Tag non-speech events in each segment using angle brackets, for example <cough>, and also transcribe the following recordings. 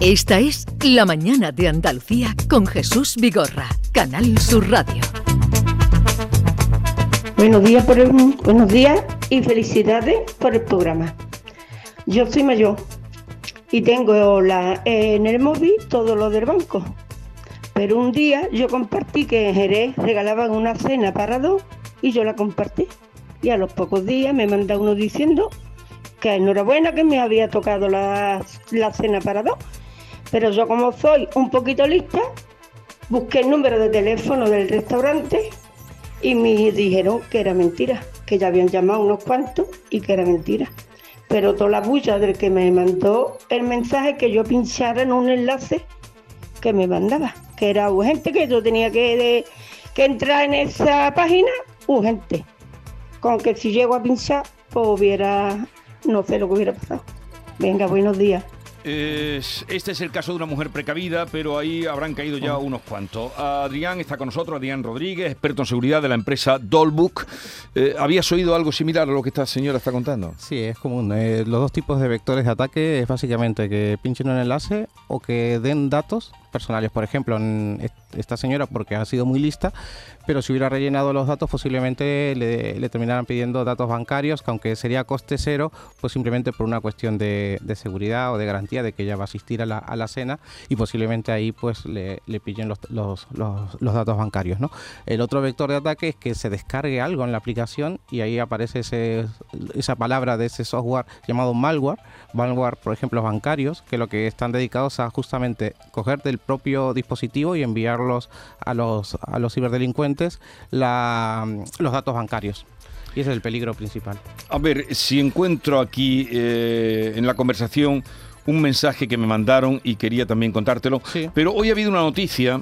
Esta es La Mañana de Andalucía con Jesús Vigorra, Canal Sur Radio. Buenos días, buenos días y felicidades por el programa. Yo soy mayor y tengo la, en el móvil todo lo del banco. Pero un día yo compartí que en Jerez regalaban una cena para dos y yo la compartí. Y a los pocos días me manda uno diciendo que enhorabuena que me había tocado la, la cena para dos. Pero yo como soy un poquito lista, busqué el número de teléfono del restaurante y me dijeron que era mentira, que ya habían llamado unos cuantos y que era mentira. Pero toda la bulla del que me mandó el mensaje que yo pinchara en un enlace que me mandaba, que era urgente, que yo tenía que, de- que entrar en esa página urgente. Con que si llego a pinchar, pues hubiera, no sé lo que hubiera pasado. Venga, buenos días. Es- este es el caso de una mujer precavida, pero ahí habrán caído ya unos cuantos. Adrián está con nosotros, Adrián Rodríguez, experto en seguridad de la empresa Dollbook. Eh, ¿Habías oído algo similar a lo que esta señora está contando? Sí, es común. Eh, los dos tipos de vectores de ataque es básicamente que pinchen un enlace o que den datos personales. Por ejemplo, esta señora, porque ha sido muy lista, pero si hubiera rellenado los datos, posiblemente le, le terminaran pidiendo datos bancarios, que aunque sería coste cero, pues simplemente por una cuestión de, de seguridad o de garantía de que ella va a asistir a la, a la cena y posiblemente ahí pues le, le pillen los, los- los- los datos bancarios. ¿no? El otro vector de ataque es que se descargue algo en la aplicación y ahí aparece ese, esa palabra de ese software llamado malware. Malware, por ejemplo, bancarios, que lo que están dedicados a justamente coger del propio dispositivo y enviarlos a los, a los ciberdelincuentes la- los datos bancarios. Y ese es el peligro principal. A ver, si encuentro aquí eh, en la conversación un mensaje que me mandaron y quería también contártelo. Sí. Pero hoy ha habido una noticia,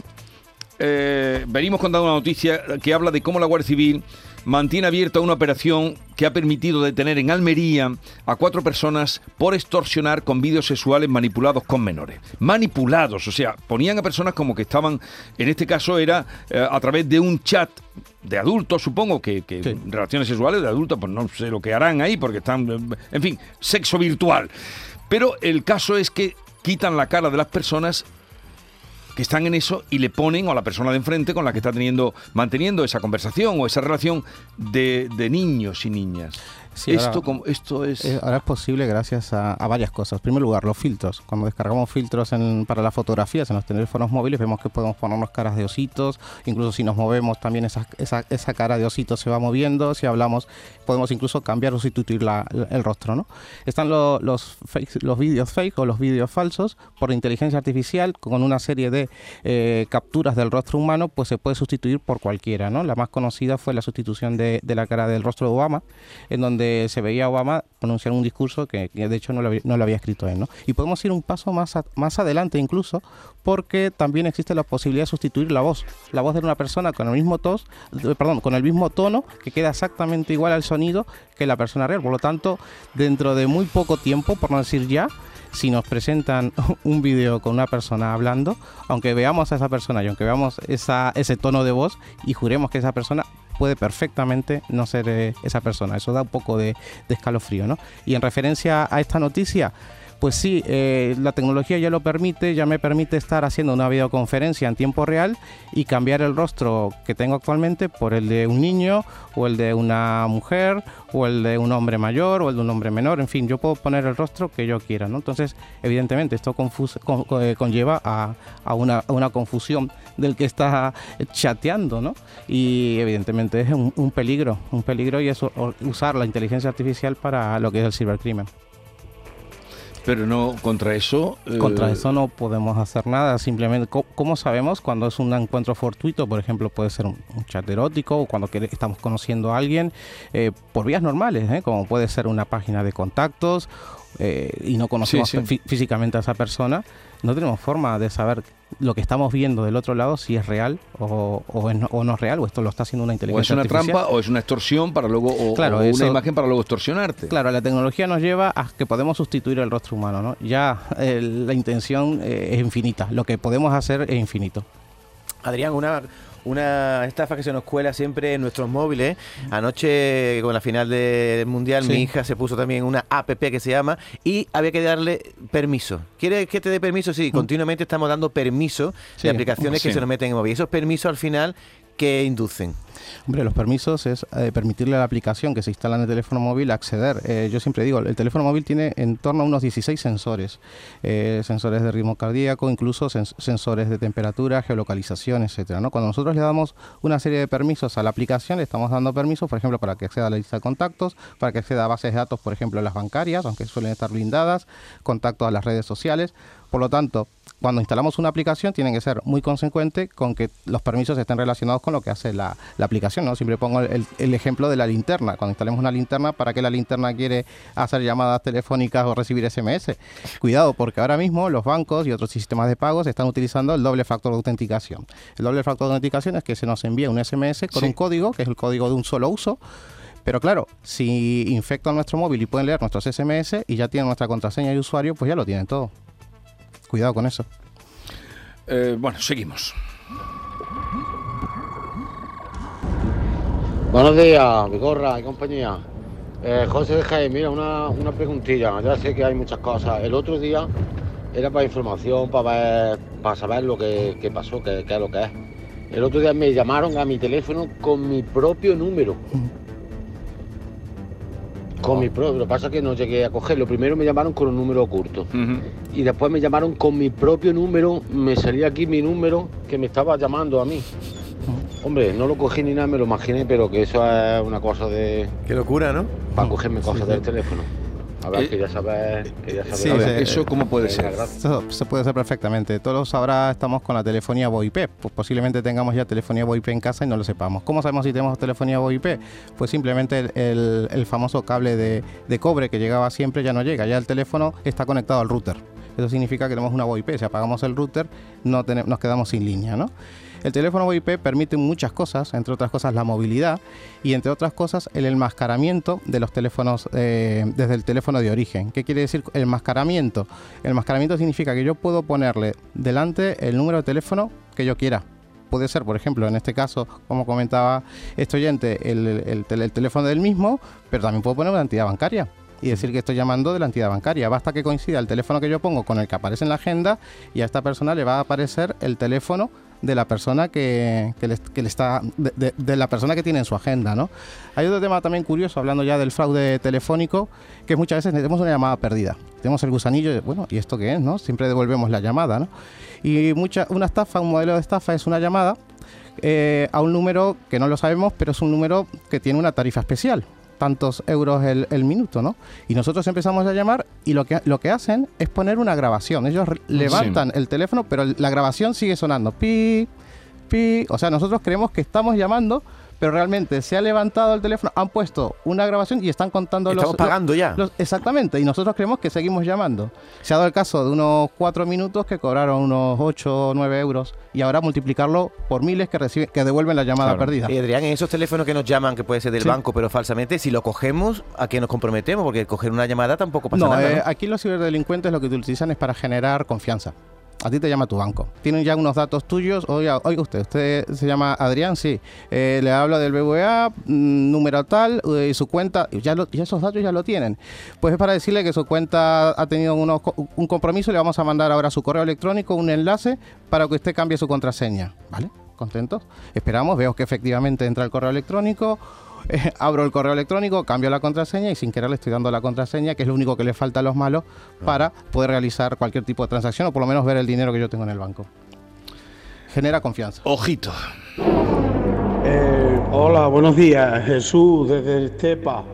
eh, venimos contando una noticia que habla de cómo la Guardia Civil mantiene abierta una operación que ha permitido detener en Almería a cuatro personas por extorsionar con vídeos sexuales manipulados con menores. Manipulados, o sea, ponían a personas como que estaban, en este caso era eh, a través de un chat de adultos, supongo que, que Sí. relaciones sexuales de adultos, pues no sé lo que harán ahí porque están, eh, en fin, sexo virtual. Pero el caso es que quitan la cara de las personas que están en eso y le ponen a la persona de enfrente con la que está teniendo manteniendo esa conversación o esa relación de, de niños y niñas. Sí, esto, ahora- como, esto es... Eh, ahora es posible gracias a, a varias cosas. En primer lugar, los filtros. Cuando descargamos filtros en- para las fotografías en los teléfonos móviles, vemos que podemos ponernos caras de ositos. Incluso si nos movemos, también esa, esa, esa cara de osito se va moviendo. Si hablamos, podemos incluso cambiar o sustituir la- el rostro. ¿no? Están lo- los, fakes- los vídeos fake o los vídeos falsos por inteligencia artificial con una serie de eh, capturas del rostro humano, pues se puede sustituir por cualquiera. ¿no? La más conocida fue la sustitución de, de la cara del rostro de Obama, en donde se veía a Obama pronunciar un discurso que, de hecho no lo, había- escrito él. ¿no? Y podemos ir un paso más, más adelante incluso, porque también existe la posibilidad de sustituir la voz. La voz de una persona con el mismo tos, perdón, con el mismo tono, que queda exactamente igual al sonido que la persona real. Por lo tanto, dentro de muy poco tiempo, por no decir ya, si nos presentan <laughs> un vídeo con una persona hablando, aunque veamos a esa persona y aunque veamos ese tono de voz y juremos que esa persona puede perfectamente no ser eh, esa persona. Eso da un poco de, de escalofrío, ¿no? Y en referencia a esta noticia, pues sí, eh, la tecnología ya lo permite, ya me permite estar haciendo una videoconferencia en tiempo real y cambiar el rostro que tengo actualmente por el de un niño o el de una mujer o el de un hombre mayor o el de un hombre menor, en fin, yo puedo poner el rostro que yo quiera, ¿no? Entonces, evidentemente, esto eh, conlleva a, una, confusión del que está chateando, ¿no? Y evidentemente es un, un peligro, un peligro y es usar la inteligencia artificial para lo que es el cibercrimen. Pero no contra eso... eh, Contra eso no podemos hacer nada, simplemente, ¿cómo sabemos cuando es un encuentro fortuito? Por ejemplo, puede ser un, chat erótico o cuando estamos conociendo a alguien eh, por vías normales, ¿eh? como puede ser una página de contactos eh, y no conocemos Sí, sí. fí- físicamente a esa persona, no tenemos forma de saber lo que estamos viendo del otro lado si es real o, o es no, o no es real o esto lo está haciendo una O inteligencia es una artificial. trampa o es una extorsión para luego... O, Claro, o una eso- imagen para luego extorsionarte. Claro, la tecnología nos lleva a que podemos sustituir el rostro humano, ¿no? Ya eh, la intención eh, es infinita, lo que podemos hacer es infinito. Adrián, una, una estafa que se nos cuela siempre en nuestros móviles. Anoche, con la final del Mundial, Sí. mi hija se puso también una app que se llama y había que darle permiso. ¿Quieres que te dé permiso? Sí, continuamente estamos dando permiso Sí, de aplicaciones que se nos meten en móvil. Y esos permisos al final, ¿qué inducen? Hombre, los permisos es eh, permitirle a la aplicación que se instala en el teléfono móvil acceder. Eh, yo siempre digo, el teléfono móvil tiene en torno a unos 16 sensores. Eh, sensores de ritmo cardíaco, incluso sens- sensores de temperatura, geolocalización, etcétera. Cuando nosotros le damos una serie de permisos a la aplicación, le estamos dando permisos, por ejemplo, para que acceda a la lista de contactos, para que acceda a bases de datos, por ejemplo, las bancarias, aunque suelen estar blindadas, contactos a las redes sociales. Por lo tanto, cuando instalamos una aplicación tienen que ser muy consecuentes con que los permisos estén relacionados con lo que hace la, la aplicación. ¿no? Siempre pongo el, el ejemplo de la linterna. Cuando instalemos una linterna, ¿para qué la linterna quiere hacer llamadas telefónicas o recibir SMS? Cuidado, porque ahora mismo los bancos y otros sistemas de pagos están utilizando el doble factor de autenticación. El doble factor de autenticación es que se nos envía un SMS con Sí. un código, que es el código de un solo uso. Pero claro, si infectan nuestro móvil y pueden leer nuestros SMS y ya tienen nuestra contraseña y usuario, pues ya lo tienen todo. Cuidado con eso. Eh, bueno, seguimos. Buenos días, Vigorra y compañía. Eh, José de Jaén, mira, una, una preguntilla. Ya sé que hay muchas cosas. El otro día era para información, para ver, para saber lo que, que pasó, qué qué es lo que es. El otro día me llamaron a mi teléfono con mi propio número. Con mi propio. Lo que pasa es que no llegué a cogerlo. Primero me llamaron con un número oculto. Ujú. Y después me llamaron con mi propio número. Me salía aquí mi número que me estaba llamando a mí. Hombre, no lo cogí ni nada, me lo imaginé, pero que eso es una cosa de. Qué locura, ¿no? para cogerme cosas sí. del teléfono. A ver, Eh, quería saber. Quería saber. sí, ver, sí. ¿Eso cómo puede ser? Esto se puede hacer perfectamente. Todos ahora estamos con la telefonía VoIP. Pues posiblemente tengamos ya telefonía VoIP en casa y no lo sepamos. ¿Cómo sabemos si tenemos telefonía VoIP? Pues simplemente el, el- el famoso cable de, de cobre que llegaba siempre ya no llega. Ya el teléfono está conectado al router. Eso significa que tenemos una VoIP. Si apagamos el router, no nos quedamos sin línea, ¿no? El teléfono VoIP permite muchas cosas, entre otras cosas la movilidad y entre otras cosas el enmascaramiento de los teléfonos eh, desde el teléfono de origen. ¿Qué quiere decir el enmascaramiento? El enmascaramiento significa que yo puedo ponerle delante el número de teléfono que yo quiera. Puede ser, por ejemplo, en este caso, como comentaba este oyente, el, el tel- el teléfono del mismo, pero también puedo poner una entidad bancaria y decir que estoy llamando de la entidad bancaria. Basta que coincida el teléfono que yo pongo con el que aparece en la agenda y a esta persona le va a aparecer el teléfono de la persona que, que le, que le está de, de- la persona que tiene en su agenda, ¿no? Hay otro tema también curioso hablando ya del fraude telefónico, que muchas veces tenemos una llamada perdida. Tenemos el gusanillo, bueno, ¿y esto qué es, no? Siempre devolvemos la llamada, ¿no? Y mucha una estafa, un modelo de estafa es una llamada eh, a un número que no lo sabemos, pero es un número que tiene una tarifa especial, tantos euros el, el minuto, ¿no? Y nosotros empezamos a llamar y lo que, lo que hacen es poner una grabación. Ellos re- levantan el teléfono, pero la grabación sigue sonando. Pi, pi. O sea, nosotros creemos que estamos llamando, pero realmente se ha levantado el teléfono, han puesto una grabación y están contando los... Estamos pagando ya. los- exactamente, y nosotros creemos que seguimos llamando. Se ha dado el caso de unos cuatro minutos que cobraron unos 8 o 9 euros y ahora multiplicarlo por miles que reciben, que devuelven la llamada Claro. perdida. Y Adrián, en esos teléfonos que nos llaman, que puede ser del Sí. banco, pero falsamente, si lo cogemos, ¿a qué nos comprometemos? Porque coger una llamada tampoco pasa No, nada. eh, ¿no? aquí los ciberdelincuentes lo que utilizan es para generar confianza. A ti te llama tu banco. Tienen ya unos datos tuyos. Oiga, oiga usted, usted se llama Adrián, sí. Eh, le hablo del BBVA, mm, número tal, eh, y su cuenta, ya, lo- ya esos datos ya lo tienen. Pues es para decirle que su cuenta ha tenido unos un compromiso, le vamos a mandar ahora su correo electrónico, un enlace, para que usted cambie su contraseña. ¿Vale? ¿Contentos? Esperamos, veo que efectivamente entra el correo electrónico. eh, abro el correo electrónico, cambio la contraseña y sin querer le estoy dando la contraseña, que es lo único que le falta a los malos para poder realizar cualquier tipo de transacción o por lo menos ver el dinero que yo tengo en el banco. Genera confianza. Ojito. Eh, hola, buenos días, Jesús desde Estepa.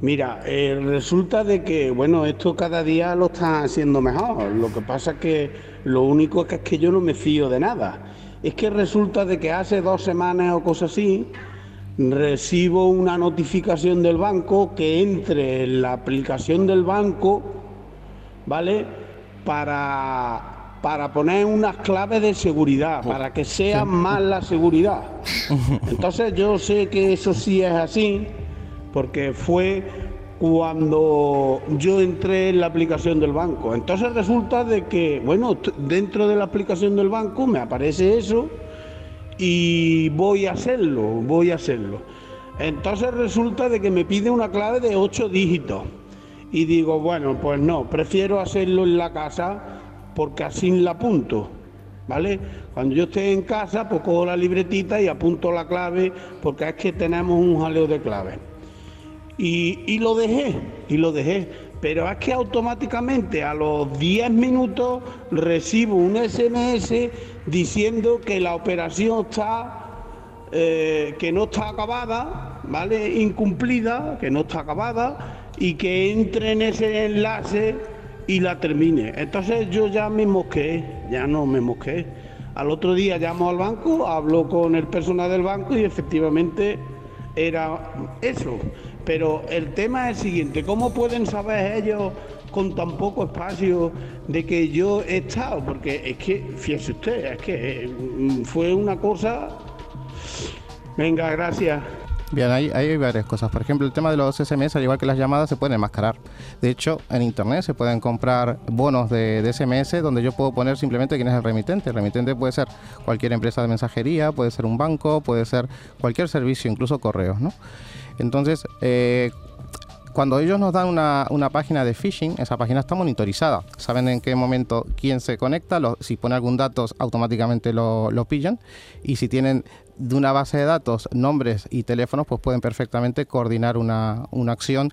Mira, eh, resulta de que, bueno, esto cada día lo está haciendo mejor. Lo que pasa es que lo único que es que yo no me fío de nada. Es que resulta de que hace dos semanas o cosas así, recibo una notificación del banco que entre en la aplicación del banco, ¿vale? Para, para poner unas claves de seguridad, para que sea más la seguridad. Entonces yo sé que eso sí es así, porque fue cuando yo entré en la aplicación del banco. Entonces resulta de que, bueno, dentro de la aplicación del banco me aparece eso, y voy a hacerlo, voy a hacerlo. Entonces resulta de que me pide una clave de 8 dígitos. Y digo, bueno, pues no, prefiero hacerlo en la casa porque así la apunto. ¿Vale? Cuando yo esté en casa, pues cojo la libretita y apunto la clave porque es que tenemos un jaleo de claves. Y, y lo dejé, y lo dejé. Pero es que automáticamente a los 10 minutos recibo un SMS diciendo que la operación está, eh, que no está acabada, ¿vale? Incumplida, que no está acabada y que entre en ese enlace y la termine. Entonces yo ya me mosqué, ya no me mosqué. Al otro día llamo al banco, hablo con el personal del banco y efectivamente era eso. Pero el tema es el siguiente, ¿cómo pueden saber ellos con tan poco espacio de que yo he estado? Porque es que, fíjese usted, es que mm, fue una cosa... Venga, gracias. Bien, hay, hay varias cosas. Por ejemplo, el tema de los SMS, al igual que las llamadas, se pueden enmascarar. De hecho, en Internet se pueden comprar bonos de, de SMS donde yo puedo poner simplemente quién es el remitente. El remitente puede ser cualquier empresa de mensajería, puede ser un banco, puede ser cualquier servicio, incluso correos, ¿no? Entonces, eh, cuando ellos nos dan una, una, página de phishing, esa página está monitorizada. Saben en qué momento quién se conecta, lo, si pone algún dato automáticamente lo, lo, pillan y si tienen de una base de datos nombres y teléfonos, pues pueden perfectamente coordinar una, una acción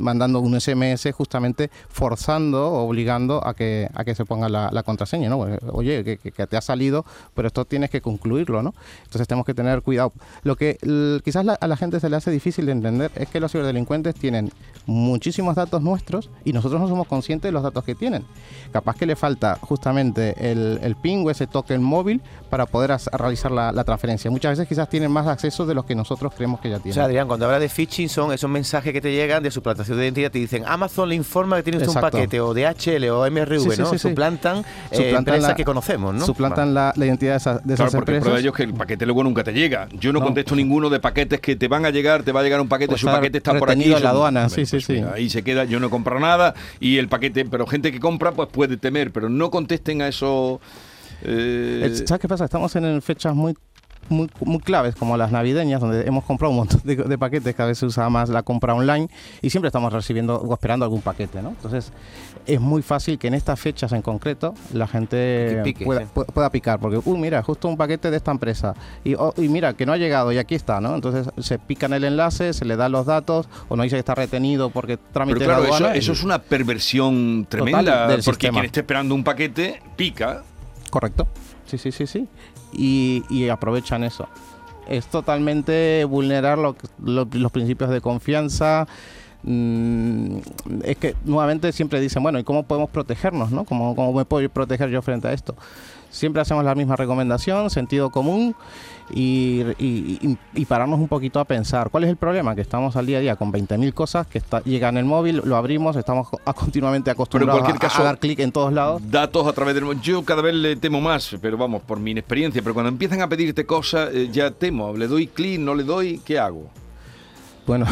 mandando un SMS justamente forzando, obligando a que, a que se ponga la, contraseña. ¿no? Oye, que, te ha salido, pero esto tienes que concluirlo. ¿no? Entonces tenemos que tener cuidado. Lo que quizás la, a la gente se le hace difícil de entender es que los ciberdelincuentes tienen muchísimos datos nuestros y nosotros no somos conscientes de los datos que tienen. Capaz que le falta justamente el, el ping o ese token móvil para poder realizar la, la, transferencia. Veces quizás tienen más acceso de los que nosotros creemos que ya tienen. O sea, Adrián, cuando habla de phishing son esos mensajes que te llegan de suplantación de identidad, te dicen Amazon le informa que tiene usted un paquete o DHL o MRV, sí, sí, ¿no? Sí, suplantan, eh, suplantan empresas la, que conocemos, ¿no? Suplantan la, la, identidad de, esa, de claro, esas porque empresas. prueba de ello es que el paquete luego nunca te llega. Yo no, no contesto pues, ninguno de paquetes que te van a llegar, te va a llegar un paquete, pues su paquete está por aquí. en la aduana, sí, sí, pues, sí. Mira, ahí se queda, yo no compro nada y el paquete, pero gente que compra pues puede temer, pero no contesten a eso. Eh... ¿Sabes qué pasa? Estamos en fechas muy muy, muy, claves como las navideñas, donde hemos comprado un montón de, de, paquetes, cada vez se usa más la compra online y siempre estamos recibiendo o esperando algún paquete, ¿no? Entonces es muy fácil que en estas fechas en concreto la gente pique, pueda, sí. pueda, picar, porque, uh, mira, justo un paquete de esta empresa y, oh, y, mira, que no ha llegado y aquí está, ¿no? Entonces se pica en el enlace, se le da los datos o no dice que está retenido porque trámite Pero claro, de eso, eso, es una perversión tremenda, porque sistema. quien esté esperando un paquete pica. Correcto. Sí, sí, sí, sí. Y, y aprovechan eso. Es totalmente vulnerar lo, lo, los principios de confianza. Mm, es que nuevamente siempre dicen, bueno, ¿y cómo podemos protegernos? ¿no? ¿Cómo, ¿Cómo me puedo proteger yo frente a esto? Siempre hacemos la misma recomendación, sentido común y, y, y, pararnos un poquito a pensar. ¿Cuál es el problema? Que estamos al día a día con 20.000 cosas que está, llegan en el móvil, lo abrimos, estamos a, continuamente acostumbrados pero en cualquier caso, a, a, dar clic en todos lados. Datos a través del... Yo cada vez le temo más, pero vamos, por mi inexperiencia, pero cuando empiezan a pedirte cosas, eh, ya temo. Le doy clic, no le doy, ¿qué hago? Bueno,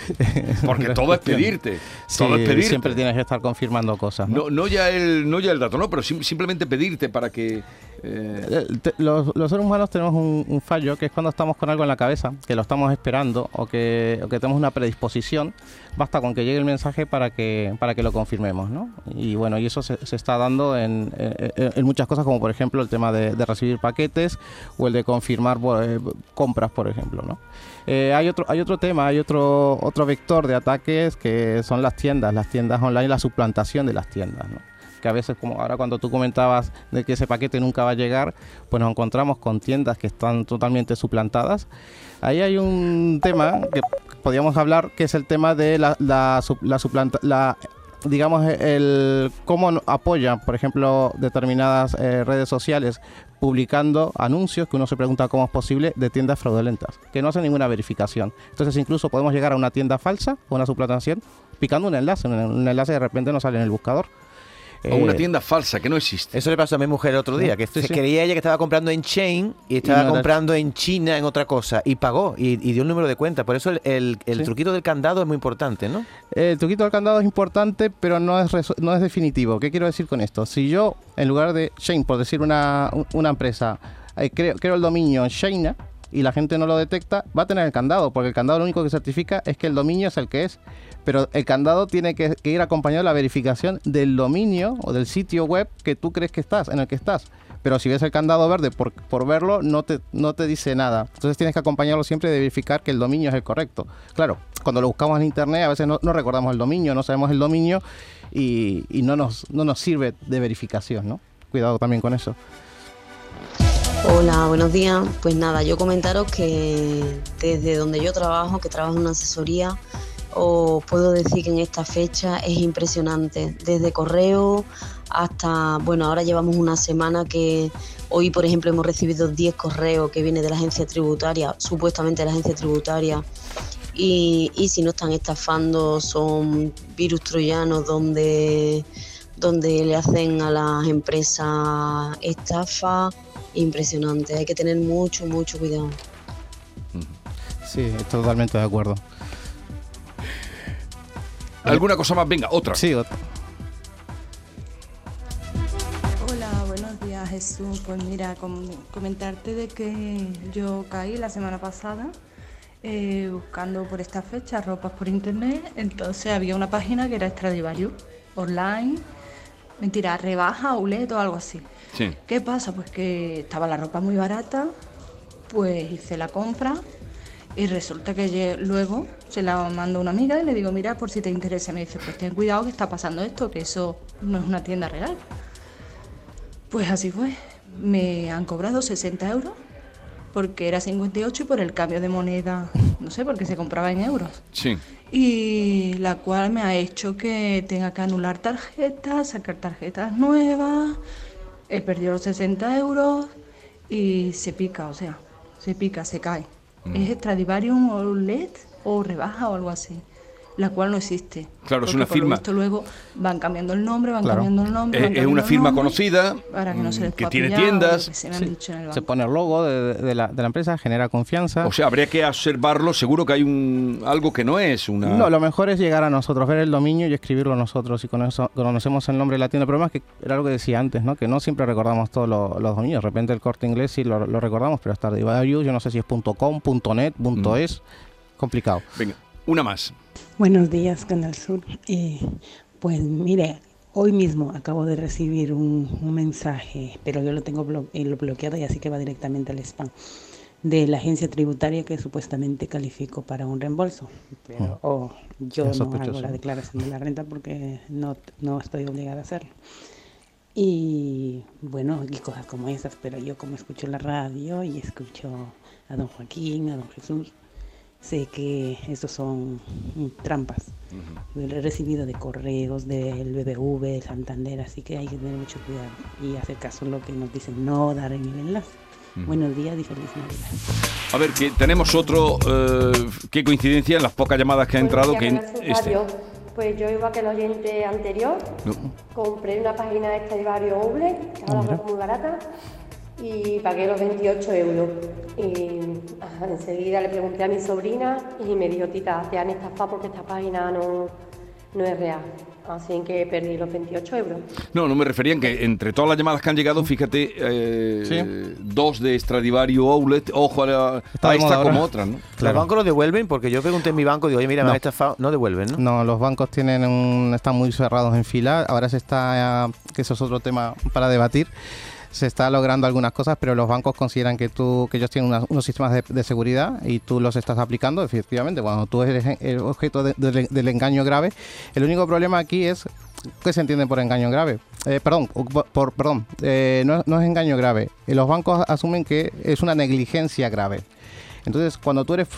<laughs> porque todo es pedirte. Sí, todo es pedirte. Siempre tienes que estar confirmando cosas. ¿no? No, no, ya, el, no ya el dato, no, pero sim simplemente pedirte para que. Eh... Los, los, seres humanos tenemos un, un, fallo que es cuando estamos con algo en la cabeza, que lo estamos esperando o que, o que tenemos una predisposición, basta con que llegue el mensaje para que, para que lo confirmemos. ¿no? Y bueno, y eso se, se está dando en, en, en, muchas cosas, como por ejemplo el tema de, de recibir paquetes o el de confirmar eh, compras, por ejemplo. ¿no? Eh, hay otro hay otro tema, hay otro otro vector de ataques que son las tiendas, las tiendas online, la suplantación de las tiendas, ¿no? que a veces como ahora cuando tú comentabas de que ese paquete nunca va a llegar, pues nos encontramos con tiendas que están totalmente suplantadas. Ahí hay un tema que podríamos hablar que es el tema de la, la, la suplanta la digamos, el cómo apoyan, por ejemplo, determinadas eh, redes sociales publicando anuncios que uno se pregunta cómo es posible de tiendas fraudulentas, que no hacen ninguna verificación. Entonces incluso podemos llegar a una tienda falsa o una suplantación picando un enlace, un enlace de repente no sale en el buscador. O una tienda falsa que no existe. Eso le pasó a mi mujer el otro día, que sí, sí. creía ella que estaba comprando en Chain y estaba comprando en China en otra cosa y pagó y, y dio un número de cuenta. Por eso el, el, el sí. truquito del candado es muy importante, ¿no? El truquito del candado es importante, pero no es, no es definitivo. ¿Qué quiero decir con esto? Si yo, en lugar de Chain, por decir una, una empresa, eh, creo, creo el dominio en China y la gente no lo detecta, va a tener el candado, porque el candado lo único que certifica es que el dominio es el que es. Pero el candado tiene que, ir acompañado de la verificación del dominio o del sitio web que tú crees que estás, en el que estás. Pero si ves el candado verde por, por verlo, no te, no te dice nada. Entonces tienes que acompañarlo siempre de verificar que el dominio es el correcto. Claro, cuando lo buscamos en internet a veces no, recordamos el dominio, no sabemos el dominio y, y, no, nos, no nos sirve de verificación, ¿no? Cuidado también con eso. Hola, buenos días. Pues nada, yo comentaros que desde donde yo trabajo, que trabajo en una asesoría, os puedo decir que en esta fecha es impresionante. Desde correo hasta, bueno, ahora llevamos una semana que hoy, por ejemplo, hemos recibido 10 correos que vienen de la agencia tributaria, supuestamente de la agencia tributaria. Y, y si no están estafando, son virus troyanos donde, donde le hacen a las empresas estafa impresionante. Hay que tener mucho, mucho cuidado. Sí, estoy totalmente de acuerdo. ¿Alguna cosa más? Venga, otra. Sí, otra. Hola, buenos días Jesús. Pues mira, comentarte de que yo caí la semana pasada eh, buscando por esta fecha ropas por internet. Entonces había una página que era Stradivarius online. Mentira, rebaja, outlet o algo así. ¿Qué pasa? Pues que estaba la ropa muy barata, pues hice la compra y resulta que luego se la mando a una amiga y le digo, mira, por si te interesa. Me dice, pues ten cuidado que está pasando esto, que eso no es una tienda real. Pues así fue. Me han cobrado 60 euros porque era 58 y por el cambio de moneda, no sé, porque se compraba en euros. Sí. Y la cual me ha hecho que tenga que anular tarjetas, sacar tarjetas nuevas he perdido los 60 euros y se pica, o sea, se pica, se cae. Mm. Es Stradivarium o LED o rebaja o algo así la cual no existe. Claro, es una firma. Esto luego van cambiando el nombre, van cambiando el nombre. es una firma conocida que, tiene tiendas. se, pone el logo de, la, empresa, genera confianza. O sea, habría que observarlo. Seguro que hay un algo que no es una. No, lo mejor es llegar a nosotros, ver el dominio y escribirlo nosotros. Y con eso conocemos el nombre de la tienda. El problema es que era lo que decía antes, ¿no? Que no siempre recordamos todos los, dominios. De repente el corte inglés sí lo, recordamos, pero hasta yo no sé si es .com, .net, mm. Complicado. Venga, una más. Buenos días, Canal Sur. Eh, pues mire, hoy mismo acabo de recibir un, mensaje, pero yo lo tengo eh, bloqueado y así que va directamente al spam, de la agencia tributaria que supuestamente califico para un reembolso. Pero ah. oh, yo no hago la declaración de la renta porque no, no estoy obligada a hacerlo. Y bueno, y cosas como esas, pero yo como escucho la radio y escucho a don Joaquín, a don Jesús, sé que estos son trampas. Lo he recibido de correos, del BBV, de Santander, así que hay que tener mucho cuidado y hacer caso a lo que nos dicen, no dar en el enlace. Buenos días y feliz Navidad. A ver, que tenemos otro, eh, qué coincidencia en las pocas llamadas que ha entrado. que este. Pues yo igual que el oyente anterior, compré una página de este Vario Oble, que ahora es muy barata, y pagué los 28 euros. Y enseguida le pregunté a mi sobrina y me dijo, tita, te han estafado porque esta página no, no es real. Así que perdí los 28 euros. No, no me referían que entre todas las llamadas que han llegado, fíjate, eh, dos de Stradivario Outlet, ojo a, esta como otras, ¿no? ¿Los bancos lo devuelven? Porque yo pregunté en mi banco, digo, oye, mira, me han estafado, no devuelven, ¿no? No, los bancos tienen un, están muy cerrados en fila. Ahora se está, que eso es otro tema para debatir se está logrando algunas cosas, pero los bancos consideran que tú que ellos tienen unos sistemas de, seguridad y tú los estás aplicando, efectivamente, cuando tú eres el objeto del engaño grave. El único problema aquí es ¿Qué se entiende por engaño grave? Eh, perdón, por, perdón eh, no, es engaño grave. Eh, los bancos asumen que es una negligencia grave. Entonces, cuando tú eres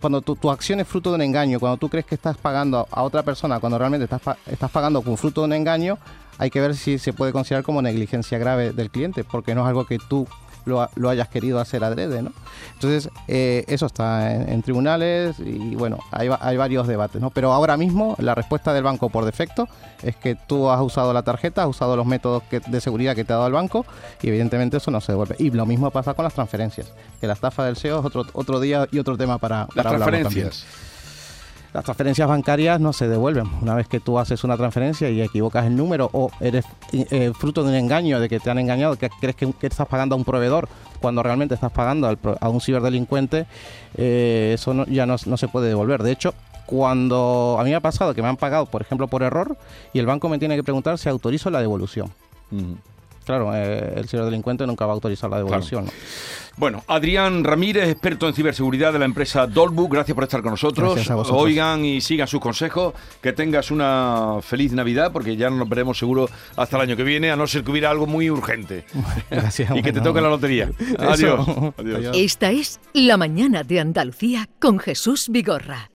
cuando tu, tu, acción es fruto de un engaño, cuando tú crees que estás pagando a otra persona, cuando realmente estás, estás pagando con fruto de un engaño, hay que ver si se puede considerar como negligencia grave del cliente, porque no es algo que tú lo, hayas querido hacer adrede, ¿no? Entonces, eh, eso está en, tribunales y bueno, hay, hay, varios debates, ¿no? Pero ahora mismo la respuesta del banco por defecto es que tú has usado la tarjeta, has usado los métodos de seguridad que te ha dado el banco y evidentemente eso no se devuelve. Y lo mismo pasa con las transferencias, que la estafa del SEO es otro, otro día y otro tema para, para las transferencias. Las transferencias bancarias no se devuelven. Una vez que tú haces una transferencia y equivocas el número o eres eh, fruto de un engaño, de que te han engañado, que crees que, estás pagando a un proveedor cuando realmente estás pagando a un ciberdelincuente, eh, eso ya no, se puede devolver. De hecho, cuando a mí me ha pasado que me han pagado, por ejemplo, por error, y el banco me tiene que preguntar si autorizo la devolución. Claro, eh, el ciberdelincuente nunca va a autorizar la devolución. Bueno, Adrián Ramírez, experto en ciberseguridad de la empresa Dolbook, gracias por estar con nosotros. Oigan y sigan sus consejos. Que tengas una feliz Navidad, porque ya nos veremos seguro hasta el año que viene, a no ser que hubiera algo muy urgente. <laughs> Gracias. <laughs> y que te toque la lotería. <laughs> Adiós. Esta es La Mañana de Andalucía con Jesús Vigorra.